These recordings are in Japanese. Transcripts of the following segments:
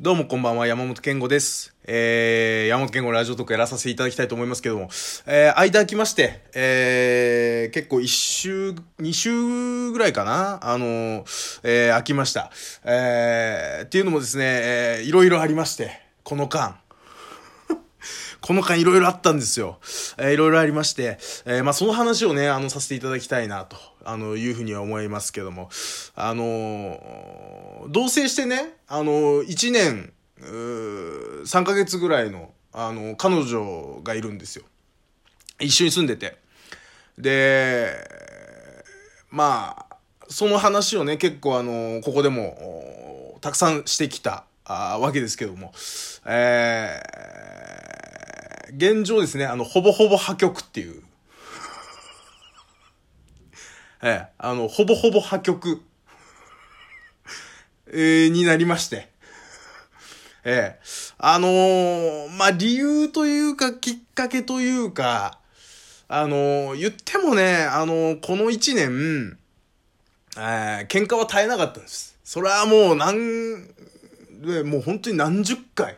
どうもこんばんは、山本健吾です。えー、山本健吾ラジオトークやらさせていただきたいと思いますけども、えー、間空きまして、えー、結構一週、二週ぐらいかな？あのー、えー、空きました。えー、っていうのもですね、えー、いろいろありまして、この間。この間いろいろあったんですよ。えいろいろありまして、えーまあその話をね、あの、させていただきたいな、と、あの、いうふうには思いますけども、あのー同棲してね、あのー、1年、う3ヶ月ぐらいの、あの、彼女がいるんですよ。一緒に住んでて。で、まあ、その話をね、結構あの、ここでも、たくさんしてきた、あわけですけども、えー、現状ですね、あの、ほぼほぼ破局っていう、ええあの、ほぼほぼ破局、えーになりまして、ええあのーまあ、理由というか、きっかけというか、あのー言ってもね、あのーこの一年、えー喧嘩は絶えなかったんです。それはもう何、でもう本当に何十回、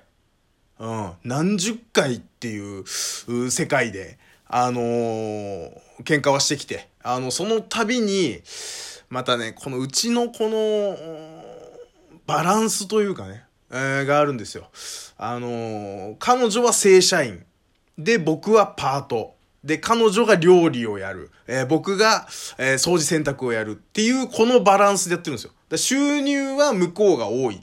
うん、何十回っていう世界で、あのー喧嘩はしてきて、あの、その度に、またね、このうちのこの、バランスというかね、えーがあるんですよ。あのー彼女は正社員。で、僕はパート。で、彼女が料理をやる。えー僕が、えー掃除洗濯をやるっていう、このバランスでやってるんですよ。だ収入は向こうが多い。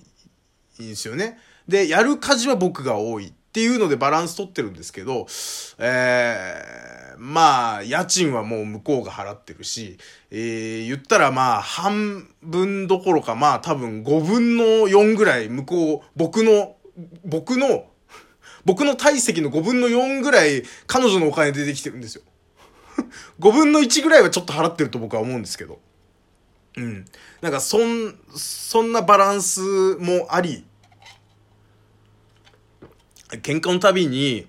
いいんですよね。で、やる家事は僕が多いっていうのでバランス取ってるんですけど、えー、まあ、家賃はもう向こうが払ってるし、えー、言ったらまあ、半分どころかまあ多分5分の4ぐらい向こう、僕の、僕の、僕の体積の5分の4ぐらい彼女のお金出てきてるんですよ。5分の1ぐらいはちょっと払ってると僕は思うんですけど。うん。なんか、そん、そんなバランスもあり、喧嘩のたびに、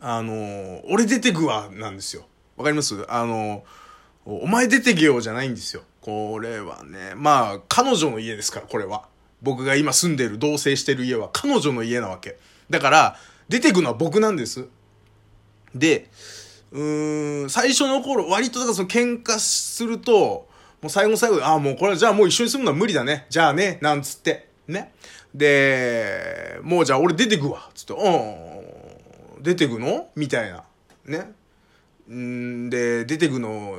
あの俺出てくわ、なんですよ。わかります？あのお前出てけよじゃないんですよ。これはね、まあ、彼女の家ですから、これは。僕が今住んでる、同棲してる家は彼女の家なわけ。だから、出てくのは僕なんです。で、うーん、最初の頃、割とだからその喧嘩すると、もう最後の最後で、ああ、もうこれじゃあもう一緒に住むのは無理だね。じゃあね、なんつって。ね。で、もうじゃあ俺出てくわ。つって、うん、出てくの？みたいな。ね。んで、出てくの、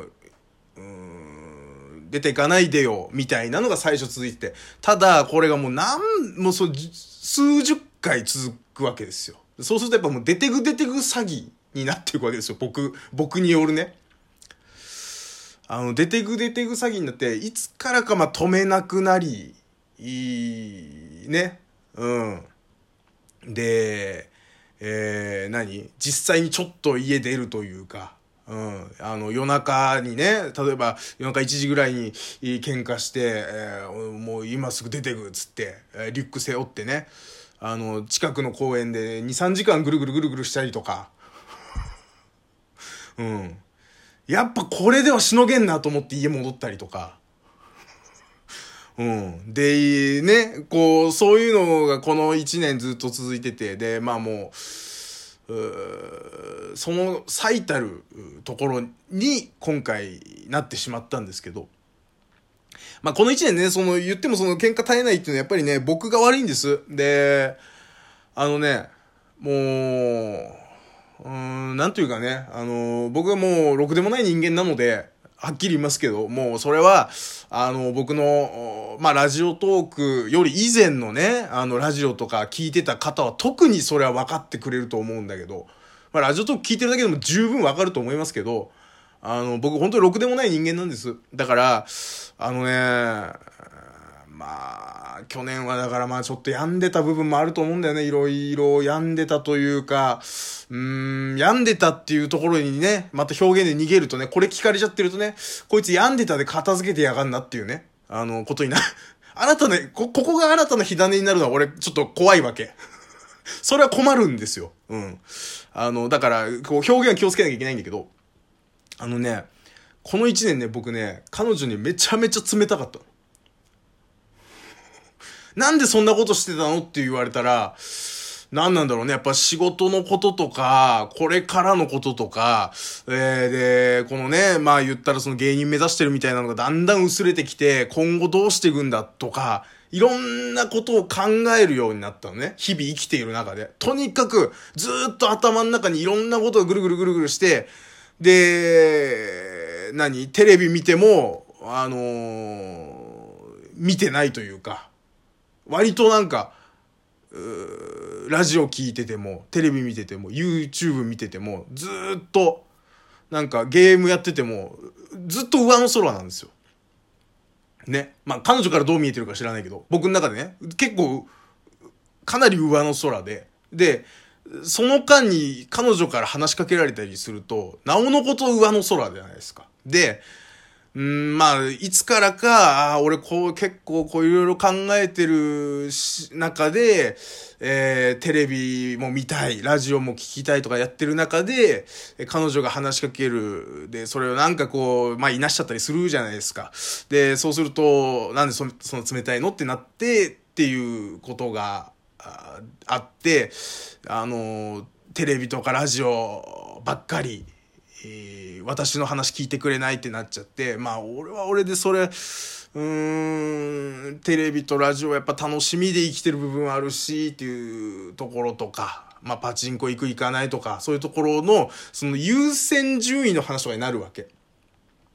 うん出てかないでよ、みたいなのが最初続いて。ただ、これがもう何、もうそ、数十回続くわけですよ。そうするとやっぱもう出てく出てく詐欺になっていくわけですよ。僕、僕によるね。あの、出てく出てく詐欺になって、いつからかまあ止めなくなり、いい、ね。うん。で、えー、何？実際にちょっと家出るというか、うん。あの、夜中にね、例えば夜中1時ぐらいに喧嘩して、えーもう今すぐ出てくっつって、リュック背負ってね、あの、近くの公園で2、3時間ぐるぐるぐるぐるしたりとか、うん。やっぱこれではしのげんなと思って家戻ったりとか。うん。で、ね、こう、そういうのがこの1年ずっと続いてて、で、まあもう、うその最たるところに今回なってしまったんですけど、まあこの1年ね、その言ってもその喧嘩絶えないっていうのはやっぱりね、僕が悪いんです。で、あのね、もう、うん、なんというかね、あの、僕はもう、ろくでもない人間なので、はっきり言いますけど、もう、それは、あの、僕の、まあ、ラジオトークより以前のね、あの、ラジオとか聞いてた方は、特にそれは分かってくれると思うんだけど、まあ、ラジオトーク聞いてるだけでも十分分かると思いますけど、あの、僕、本当にろくでもない人間なんです。だから、あのね、まあ、去年はだからまあちょっと病んでた部分もあると思うんだよね。いろいろ病んでたというか、うーん、病んでたっていうところにね、また表現で逃げるとね、これ聞かれちゃってるとね、こいつ病んでたで片付けてやがんなっていうね、あの、ことにな、新たな、こ、ここが新たな火種になるのは俺ちょっと怖いわけ。それは困るんですよ。うん。あの、だから、こう表現は気をつけなきゃいけないんだけど、あのね、この一年ね、僕ね、彼女にめちゃめちゃ冷たかった。なんでそんなことしてたのって言われたら、何なんだろうね。やっぱ仕事のこととか、これからのこととか、えー、で、このね、まあ言ったらその芸人目指してるみたいなのがだんだん薄れてきて、今後どうしていくんだとか、いろんなことを考えるようになったのね。日々生きている中で。とにかく、ずっと頭の中にいろんなことがぐるぐるぐるぐるして、で、何？テレビ見ても、あのー、見てないというか、割となんか、ラジオ聞いてても、テレビ見てても、YouTube 見てても、ずっと、なんかゲームやってても、ずっと上の空なんですよ。ね。まあ、彼女からどう見えてるか知らないけど、僕の中でね、結構、かなり上の空で、で、その間に彼女から話しかけられたりすると、なおのこと上の空じゃないですか。で、うん、まあ、いつからか、ああ俺こう結構こういろいろ考えてる中で、えー、テレビも見たい、ラジオも聞きたいとかやってる中で、彼女が話しかける。で、それをなんかこう、まあ、いなしちゃったりするじゃないですか。で、そうすると、なんでそその冷たいのってなって、っていうことがああって、あの、テレビとかラジオばっかり、えー、私の話聞いてくれないってなっちゃって、まあ俺は俺でそれ、うーん、テレビとラジオやっぱ楽しみで生きてる部分あるし、っていうところとか、まあパチンコ行く行かないとか、そういうところの、その優先順位の話とかになるわけ。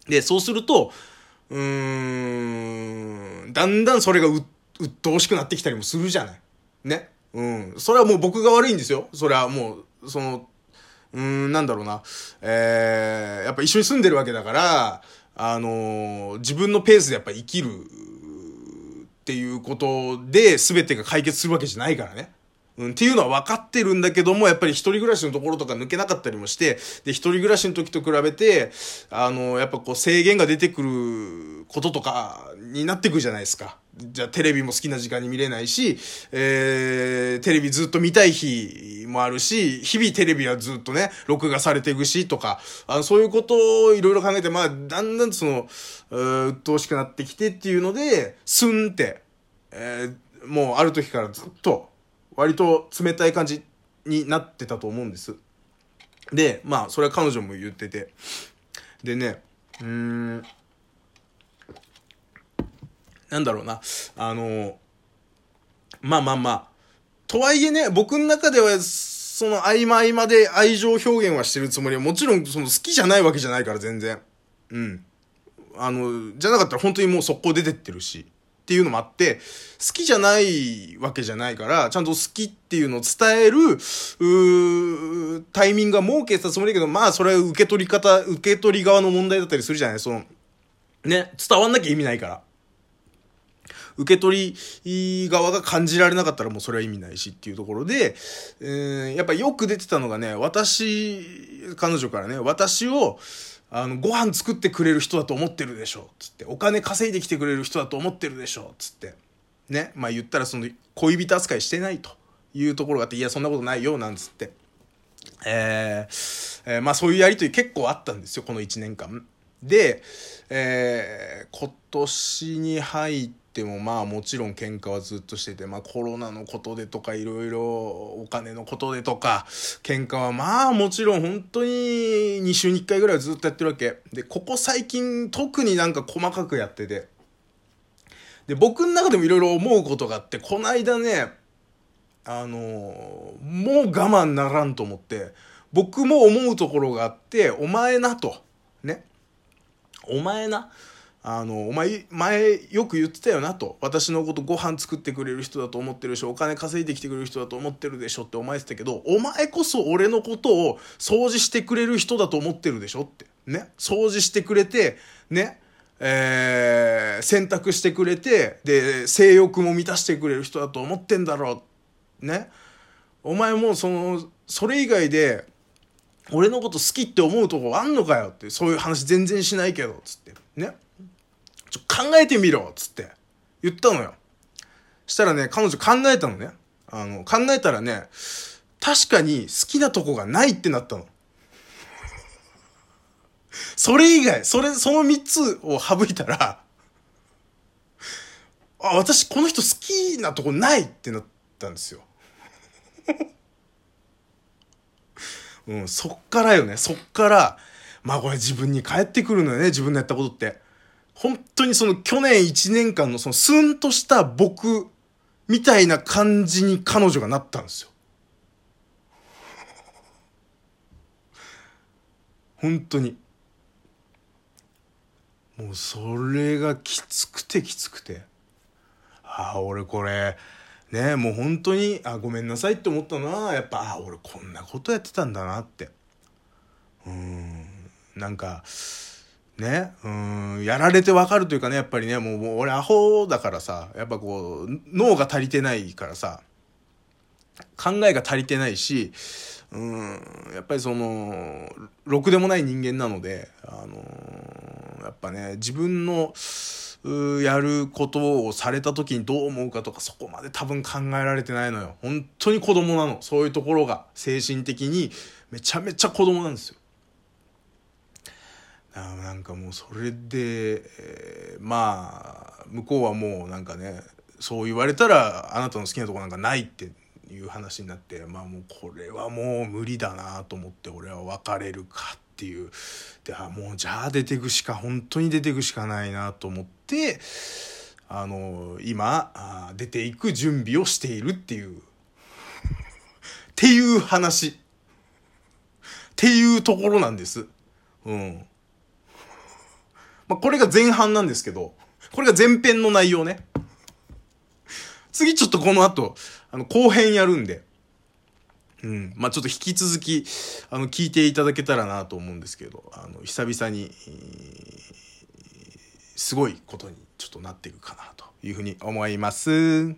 で、そうすると、うーん、だんだんそれがう、鬱陶しくなってきたりもするじゃない。ね。うん。それはもう僕が悪いんですよ。それはもう、その、うん、なんだろうな。えー、やっぱ一緒に住んでるわけだから、あのー、自分のペースでやっぱ生きるっていうことで全てが解決するわけじゃないからね。うん、っていうのは分かってるんだけども、やっぱり一人暮らしのところとか抜けなかったりもして、で、一人暮らしの時と比べて、あの、やっぱこう制限が出てくることとかになってくるじゃないですか。じゃあテレビも好きな時間に見れないし、えー、テレビずっと見たい日もあるし、日々テレビはずっとね、録画されていくし、とか、あのそういうことをいろいろ考えて、まあ、だんだんその、う鬱陶しくなってきてっていうので、スンって、えー、もうある時からずっと、割と冷たい感じになってたと思うんです。で、まあ、それは彼女も言ってて。でね、うーん、なんだろうな、あの、まあまあまあ、とはいえね、僕の中では、その合間合間で愛情表現はしてるつもりは、もちろんその好きじゃないわけじゃないから全然。うん。あの、じゃなかったら本当にもう速攻出てってるし。っていうのもあって、好きじゃないわけじゃないから、ちゃんと好きっていうのを伝える、タイミングは設けたつもりだけど、まあそれは受け取り方、受け取り側の問題だったりするじゃない？その、ね、伝わんなきゃ意味ないから。受け取り側が感じられなかったらもうそれは意味ないしっていうところで、えー、やっぱよく出てたのがね、私、彼女からね、私を、あの、ご飯作ってくれる人だと思ってるでしょ、つって。お金稼いできてくれる人だと思ってるでしょ、つって。ね。まあ言ったらその、恋人扱いしてないというところがあって、いや、そんなことないよ、なんつって。えー、えー、まあそういうやりとり結構あったんですよ、この1年間。で、えー、今年に入ってもまあもちろん喧嘩はずっとしてて、まあコロナのことでとかいろいろお金のことでとか、喧嘩はまあもちろん本当に2週に1回ぐらいずっとやってるわけ。で、ここ最近特になんか細かくやってて。で、僕の中でもいろいろ思うことがあって、この間ね、あのもう我慢ならんと思って、僕も思うところがあって、お前なと。ね。お前な、あの、お前、前よく言ってたよなと。私のことご飯作ってくれる人だと思ってるし、お金稼いできてくれる人だと思ってるでしょってお前言ってたけど、お前こそ俺のことを掃除してくれる人だと思ってるでしょって。ね。掃除してくれて、ね。えー、洗濯してくれて、で、性欲も満たしてくれる人だと思ってんだろう。ね。お前もその、それ以外で、俺のこと好きって思うとこあんのかよって、そういう話全然しないけど、つって。ね。ちょ、考えてみろっつって言ったのよ。したらね、彼女考えたのね。あの、考えたらね、確かに好きなとこがないってなったの。それ以外、それ、その三つを省いたら、あ、私この人好きなとこないってなったんですよ。うん、そっからよね、そっから、まあこれ自分に返ってくるのよね、自分のやったことって。本当にその去年1年間のそのスンとした僕みたいな感じに彼女がなったんですよ。本当に。もうそれがきつくてきつくて。ああ、俺これ、ねもう本当に、あ、ごめんなさいって思ったのは、やっぱ、あ、俺こんなことやってたんだなって。うん、なんか、ね、うん、やられてわかるというかね、やっぱりね、もう、もう俺アホだからさ、やっぱこう、脳が足りてないからさ、考えが足りてないし、うん、やっぱりその、ろくでもない人間なので、あのー、やっぱね、自分の、やることをされた時にどう思うかとかそこまで多分考えられてないのよ。本当に子供なの。そういうところが精神的にめちゃめちゃ子供なんですよ。なんかもうそれで、えー、まあ向こうはもうなんかねそう言われたらあなたの好きなとこなんかないっていう話になってまあもうこれはもう無理だなと思って俺は別れるかっていうであもうじゃあ出てくしか本当に出てくしかないなと思ってあの今あ出ていく準備をしているっていうっていう話っていうところなんです。うん。まあ、これが前半なんですけど、これが前編の内容ね。次ちょっとこの後、あの、後編やるんで、うん。まあ、ちょっと引き続き、あの、聞いていただけたらなと思うんですけど、あの、久々に、すごいことにちょっとなっていくかなというふうに思います。